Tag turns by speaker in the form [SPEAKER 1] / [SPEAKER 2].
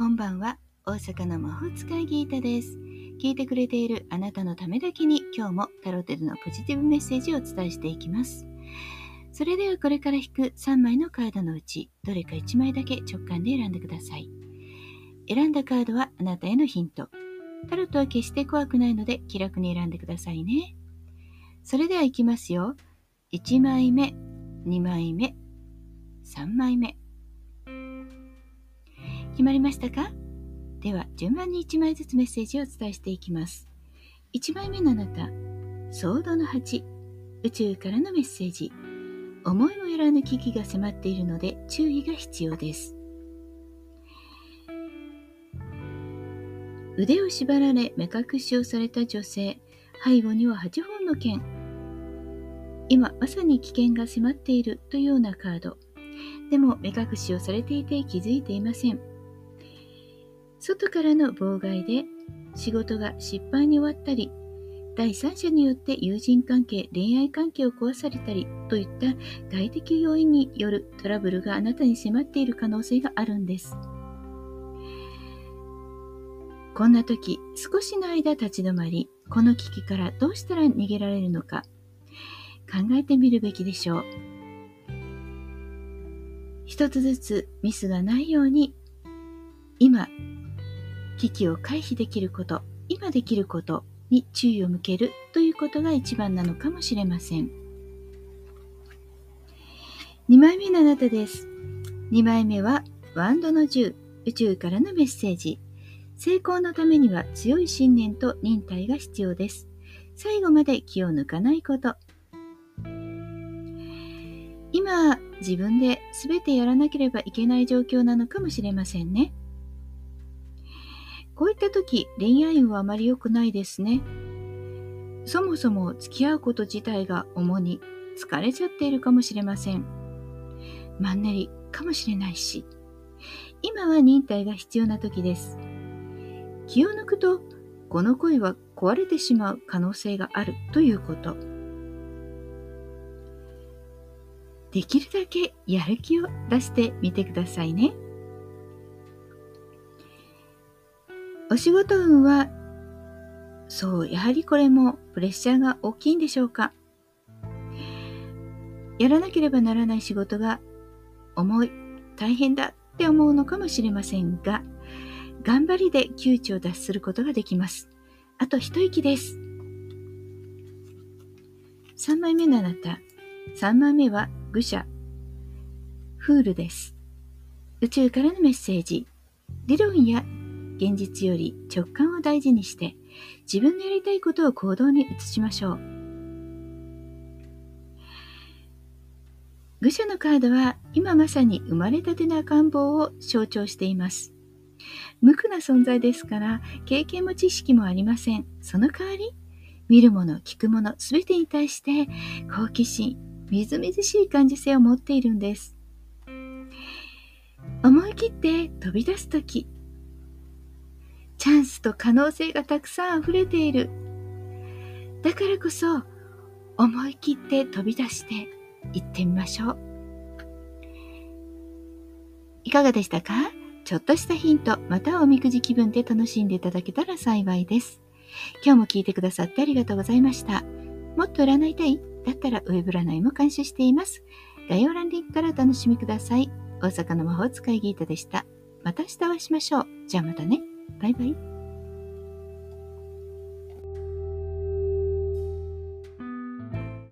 [SPEAKER 1] こんばんは。大阪の魔法使いギータです。聞いてくれているあなたのためだけに今日もタロテルのポジティブメッセージをお伝えしていきます。それではこれから引く3枚のカードのうち、どれか1枚だけ直感で選んでください。選んだカードはあなたへのヒント。タロットは決して怖くないので気楽に選んでくださいね。それではいきますよ。1枚目、2枚目、3枚目。決まりましたか？では順番に1枚ずつメッセージをお伝えしていきます。1枚目のあなた、ソードの8、宇宙からのメッセージ。思いもよらぬ危機が迫っているので注意が必要です。腕を縛られ目隠しをされた女性、背後には8本の剣。今まさに危険が迫っているというようなカード。でも目隠しをされていて気づいていません。外からの妨害で仕事が失敗に終わったり、第三者によって友人関係、恋愛関係を壊されたりといった外的要因によるトラブルがあなたに迫っている可能性があるんです。こんな時、少しの間立ち止まり、この危機からどうしたら逃げられるのか考えてみるべきでしょう。一つずつミスがないように今危機を回避できること、今できることに注意を向けるということが一番なのかもしれません。2枚目のあなたです。2枚目はワンドの10、宇宙からのメッセージ。成功のためには強い信念と忍耐が必要です。最後まで気を抜かないこと。今、自分で全てやらなければいけない状況なのかもしれませんね。こういった時、恋愛運はあまり良くないですね。そもそも付き合うこと自体が主に疲れちゃっているかもしれません。マンネリかもしれないし、今は忍耐が必要な時です。気を抜くと、この恋は壊れてしまう可能性があるということ。できるだけやる気を出してみてくださいね。お仕事運は、そう、やはりこれもプレッシャーが大きいんでしょうか？やらなければならない仕事が重い、大変だって思うのかもしれませんが、頑張りで窮地を脱することができます。あと一息です。3枚目のあなた。3枚目は愚者。フールです。宇宙からのメッセージ。理論や現実より直感を大事にして自分のやりたいことを行動に移しましょう。愚者のカードは今まさに生まれたての赤ん坊を象徴しています。無垢な存在ですから経験も知識もありません。その代わり見るもの、聞くもの、すべてに対して好奇心、みずみずしい感受性を持っているんです。思い切って飛び出すとき、チャンスと可能性がたくさん溢れている。だからこそ思い切って飛び出して行ってみましょう。いかがでしたか？ちょっとしたヒント、またおみくじ気分で楽しんでいただけたら幸いです。今日も聞いてくださってありがとうございました。もっと占いたいだったらウェブ占いも監修しています。概要欄リンクからお楽しみください。大阪の魔法使いギータでした。また明日お会いしましょう。じゃあまたね。バイバイ。